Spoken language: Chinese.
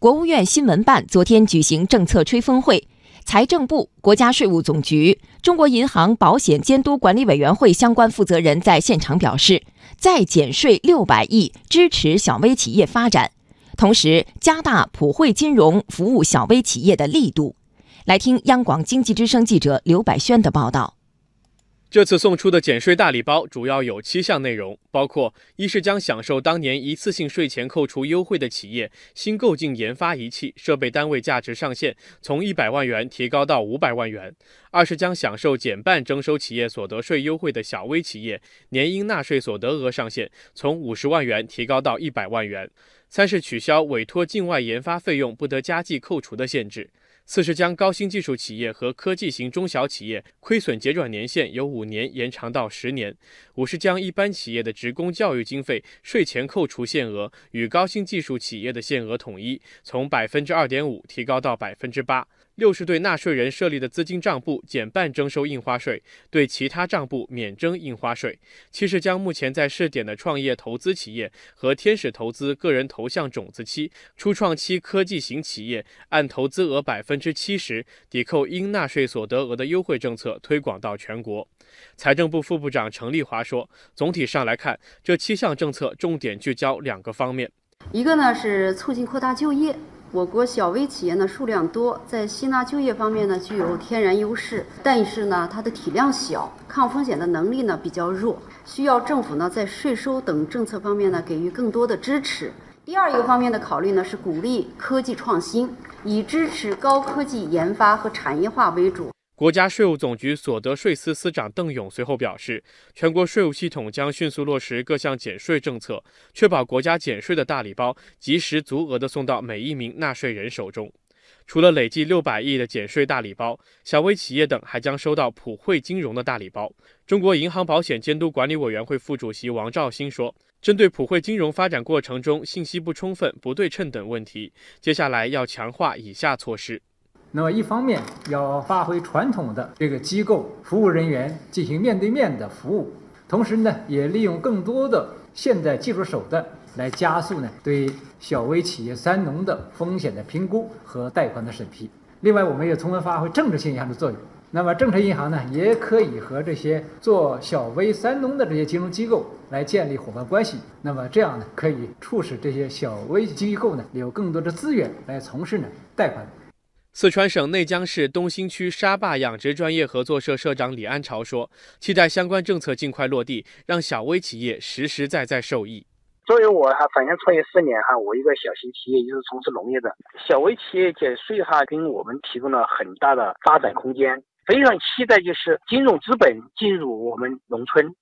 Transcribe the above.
国务院新闻办昨天举行政策吹风会，财政部、国家税务总局、中国银行保险监督管理委员会相关负责人在现场表示，再减税六百亿，支持小微企业发展，同时加大普惠金融服务小微企业的力度。来听央广经济之声记者刘百轩的报道。这次送出的减税大礼包主要有七项内容，包括：一是将享受当年一次性税前扣除优惠的企业新购进研发仪器设备单位价值上限从一百万元提高到五百万元；二是将享受减半征收企业所得税优惠的小微企业年应纳税所得额上限从五十万元提高到一百万元；三是取消委托境外研发费用不得加计扣除的限制。四是将高新技术企业和科技型中小企业亏损结转年限由五年延长到十年。五是将一般企业的职工教育经费税前扣除限额与高新技术企业的限额统一，从百分之二点五提高到百分之八。六是对纳税人设立的资金账簿减半征收印花税，对其他账簿免征印花税。七是将目前在试点的创业投资企业和天使投资个人投向种子期、初创期科技型企业按投资额百分之七十抵扣应纳税所得额的优惠政策推广到全国。财政部副部长程立华说，总体上来看，这七项政策重点聚焦两个方面，一个呢是促进扩大就业。我国小微企业呢数量多，在吸纳就业方面呢具有天然优势，但是呢它的体量小，抗风险的能力呢比较弱，需要政府呢在税收等政策方面呢给予更多的支持。第二一个方面的考虑呢是鼓励科技创新，以支持高科技研发和产业化为主。国家税务总局所得税司司长邓勇随后表示，全国税务系统将迅速落实各项减税政策，确保国家减税的大礼包及时足额的送到每一名纳税人手中。除了累计六百亿的减税大礼包，小微企业等还将收到普惠金融的大礼包。中国银行保险监督管理委员会副主席王兆新说，针对普惠金融发展过程中信息不充分、不对称等问题，接下来要强化以下措施。那么，一方面要发挥传统的这个机构服务人员进行面对面的服务，同时呢，也利用更多的现代技术手段来加速呢对小微企业“三农”的风险的评估和贷款的审批。另外，我们也充分发挥政策性银行的作用。那么，政策银行呢，也可以和这些做小微“三农”的这些金融机构来建立伙伴关系。那么，这样呢，可以促使这些小微机构呢有更多的资源来从事呢贷款。四川省内江市东兴区沙坝养殖专业合作社社长李安朝说：“期待相关政策尽快落地，让小微企业实实在在受益。作为我哈，返乡创业四年哈，我一个小型企业，就是从事农业的，小微企业减税哈，给我们提供了很大的发展空间。非常期待就是金融资本进入我们农村，